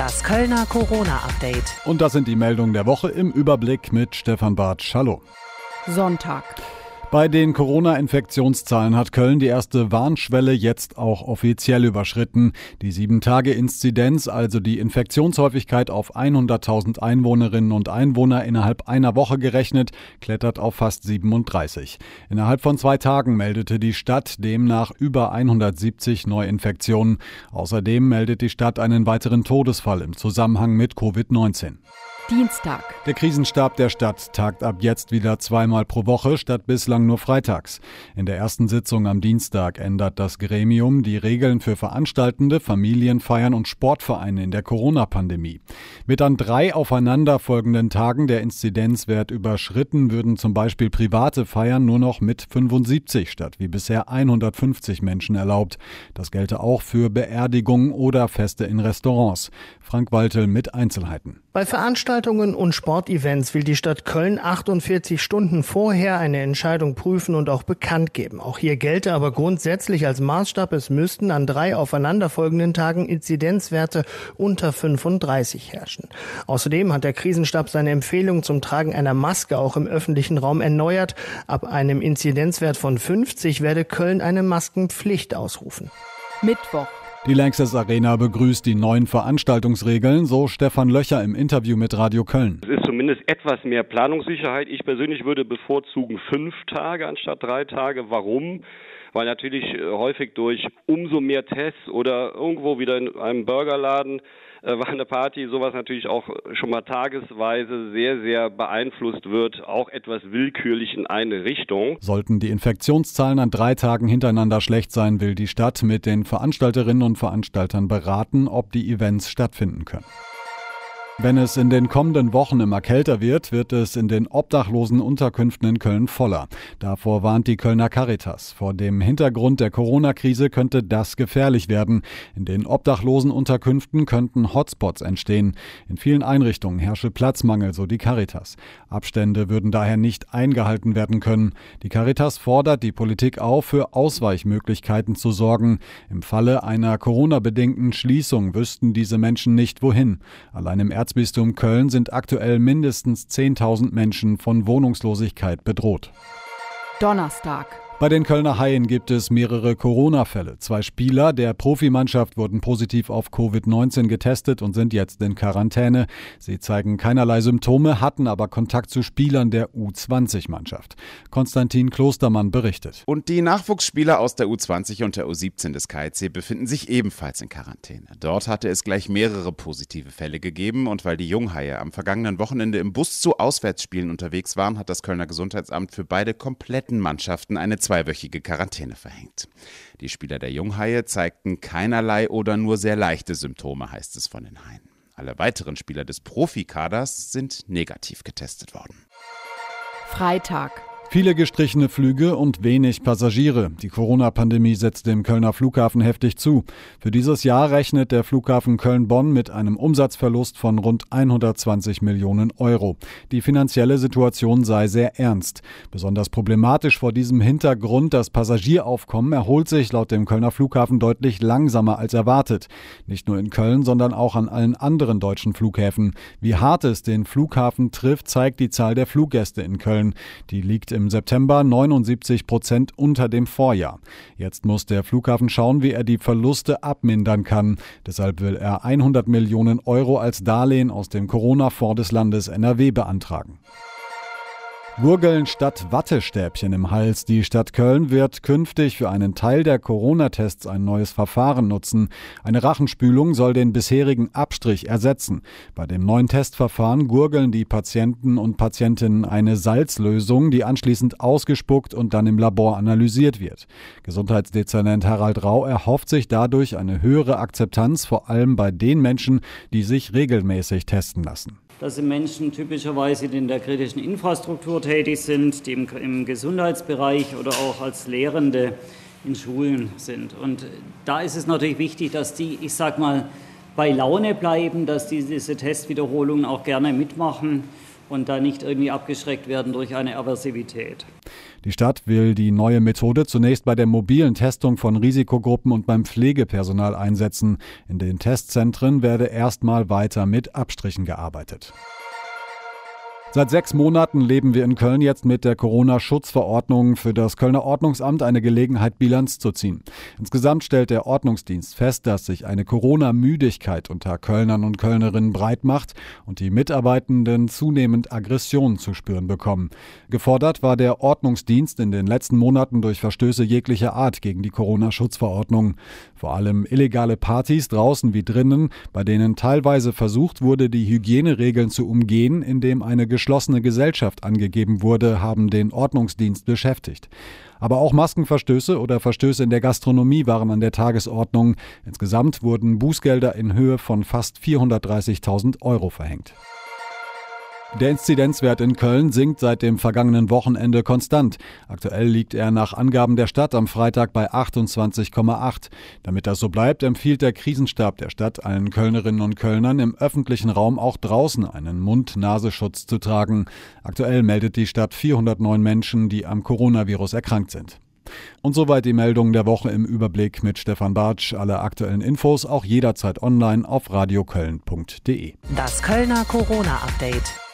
Das Kölner Corona-Update. Und das sind die Meldungen der Woche im Überblick mit Stefan Bartsch. Hallo. Sonntag. Bei den Corona-Infektionszahlen hat Köln die erste Warnschwelle jetzt auch offiziell überschritten. Die 7-Tage-Inzidenz, also die Infektionshäufigkeit auf 100.000 Einwohnerinnen und Einwohner innerhalb einer Woche gerechnet, klettert auf fast 37. Innerhalb von zwei Tagen meldete die Stadt demnach über 170 Neuinfektionen. Außerdem meldet die Stadt einen weiteren Todesfall im Zusammenhang mit Covid-19. Dienstag. Der Krisenstab der Stadt tagt ab jetzt wieder zweimal pro Woche statt bislang nur freitags. In der ersten Sitzung am Dienstag ändert das Gremium die Regeln für Veranstaltende, Familienfeiern und Sportvereine in der Corona-Pandemie. Mit an drei aufeinanderfolgenden Tagen der Inzidenzwert überschritten würden zum Beispiel private Feiern nur noch mit 75 statt wie bisher 150 Menschen erlaubt. Das gelte auch für Beerdigungen oder Feste in Restaurants. Frank Waltel mit Einzelheiten. Bei Veranstaltungen und Sportevents will die Stadt Köln 48 Stunden vorher eine Entscheidung prüfen und auch bekannt geben. Auch hier gelte aber grundsätzlich als Maßstab, es müssten an drei aufeinanderfolgenden Tagen Inzidenzwerte unter 35 herrschen. Außerdem hat der Krisenstab seine Empfehlung zum Tragen einer Maske auch im öffentlichen Raum erneuert. Ab einem Inzidenzwert von 50 werde Köln eine Maskenpflicht ausrufen. Mittwoch. Die Lanxess Arena begrüßt die neuen Veranstaltungsregeln, so Stefan Löcher im Interview mit Radio Köln. Es ist zumindest etwas mehr Planungssicherheit. Ich persönlich würde bevorzugen fünf Tage anstatt drei Tage. Warum? Weil natürlich äh, häufig durch umso mehr Tests oder irgendwo wieder in einem Burgerladen äh, war eine Party, sowas natürlich auch schon mal tagesweise sehr, sehr beeinflusst wird, auch etwas willkürlich in eine Richtung. Sollten die Infektionszahlen an drei Tagen hintereinander schlecht sein, will die Stadt mit den Veranstalterinnen und Veranstaltern beraten, ob die Events stattfinden können. Wenn es in den kommenden Wochen immer kälter wird, wird es in den obdachlosen Unterkünften in Köln voller. Davor warnt die Kölner Caritas. Vor dem Hintergrund der Corona-Krise könnte das gefährlich werden. In den obdachlosen Unterkünften könnten Hotspots entstehen. In vielen Einrichtungen herrsche Platzmangel, so die Caritas. Abstände würden daher nicht eingehalten werden können. Die Caritas fordert die Politik auf, für Ausweichmöglichkeiten zu sorgen. Im Falle einer Corona-bedingten Schließung wüssten diese Menschen nicht wohin. Allein im Erzbistum Köln sind aktuell mindestens 10.000 Menschen von Wohnungslosigkeit bedroht. Donnerstag. Bei den Kölner Haien gibt es mehrere Corona-Fälle. Zwei Spieler der Profimannschaft wurden positiv auf Covid-19 getestet und sind jetzt in Quarantäne. Sie zeigen keinerlei Symptome, hatten aber Kontakt zu Spielern der U20-Mannschaft. Konstantin Klostermann berichtet. Und die Nachwuchsspieler aus der U20 und der U17 des KIC befinden sich ebenfalls in Quarantäne. Dort hatte es gleich mehrere positive Fälle gegeben und weil die Junghaie am vergangenen Wochenende im Bus zu Auswärtsspielen unterwegs waren, hat das Kölner Gesundheitsamt für beide kompletten Mannschaften eine zweiwöchige Quarantäne verhängt. Die Spieler der Junghaie zeigten keinerlei oder nur sehr leichte Symptome, heißt es von den Haien. Alle weiteren Spieler des Profikaders sind negativ getestet worden. Freitag. Viele gestrichene Flüge und wenig Passagiere. Die Corona-Pandemie setzt dem Kölner Flughafen heftig zu. Für dieses Jahr rechnet der Flughafen Köln-Bonn mit einem Umsatzverlust von rund 120 Millionen Euro. Die finanzielle Situation sei sehr ernst. Besonders problematisch vor diesem Hintergrund das Passagieraufkommen erholt sich laut dem Kölner Flughafen deutlich langsamer als erwartet. Nicht nur in Köln, sondern auch an allen anderen deutschen Flughäfen. Wie hart es den Flughafen trifft, zeigt die Zahl der Fluggäste in Köln. Die liegt im im September 79 Prozent unter dem Vorjahr. Jetzt muss der Flughafen schauen, wie er die Verluste abmindern kann. Deshalb will er 100 Millionen Euro als Darlehen aus dem Corona-Fonds des Landes NRW beantragen. Gurgeln statt Wattestäbchen im Hals. Die Stadt Köln wird künftig für einen Teil der Corona-Tests ein neues Verfahren nutzen. Eine Rachenspülung soll den bisherigen Abstrich ersetzen. Bei dem neuen Testverfahren gurgeln die Patienten und Patientinnen eine Salzlösung, die anschließend ausgespuckt und dann im Labor analysiert wird. Gesundheitsdezernent Harald Rau erhofft sich dadurch eine höhere Akzeptanz, vor allem bei den Menschen, die sich regelmäßig testen lassen. Das sind Menschen typischerweise, die in der kritischen Infrastruktur tätig sind, die im, im Gesundheitsbereich oder auch als Lehrende in Schulen sind. Und da ist es natürlich wichtig, dass die, ich sag mal, bei Laune bleiben, dass die diese Testwiederholungen auch gerne mitmachen und da nicht irgendwie abgeschreckt werden durch eine Aversivität. Die Stadt will die neue Methode zunächst bei der mobilen Testung von Risikogruppen und beim Pflegepersonal einsetzen. In den Testzentren werde erstmal weiter mit Abstrichen gearbeitet. Seit sechs Monaten leben wir in Köln jetzt mit der Corona-Schutzverordnung für das Kölner Ordnungsamt eine Gelegenheit, Bilanz zu ziehen. Insgesamt stellt der Ordnungsdienst fest, dass sich eine Corona-Müdigkeit unter Kölnern und Kölnerinnen breit macht und die Mitarbeitenden zunehmend Aggressionen zu spüren bekommen. Gefordert war der Ordnungsdienst in den letzten Monaten durch Verstöße jeglicher Art gegen die Corona-Schutzverordnung. Vor allem illegale Partys draußen wie drinnen, bei denen teilweise versucht wurde, die Hygieneregeln zu umgehen, indem eine geschlossene Gesellschaft angegeben wurde, haben den Ordnungsdienst beschäftigt. Aber auch Maskenverstöße oder Verstöße in der Gastronomie waren an der Tagesordnung. Insgesamt wurden Bußgelder in Höhe von fast 430.000 Euro verhängt. Der Inzidenzwert in Köln sinkt seit dem vergangenen Wochenende konstant. Aktuell liegt er nach Angaben der Stadt am Freitag bei 28,8. Damit das so bleibt, empfiehlt der Krisenstab der Stadt allen Kölnerinnen und Kölnern im öffentlichen Raum auch draußen einen Mund-Nasenschutz zu tragen. Aktuell meldet die Stadt 409 Menschen, die am Coronavirus erkrankt sind. Und soweit die Meldung der Woche im Überblick mit Stefan Bartsch. Alle aktuellen Infos auch jederzeit online auf radioköln.de. Das Kölner Corona-Update.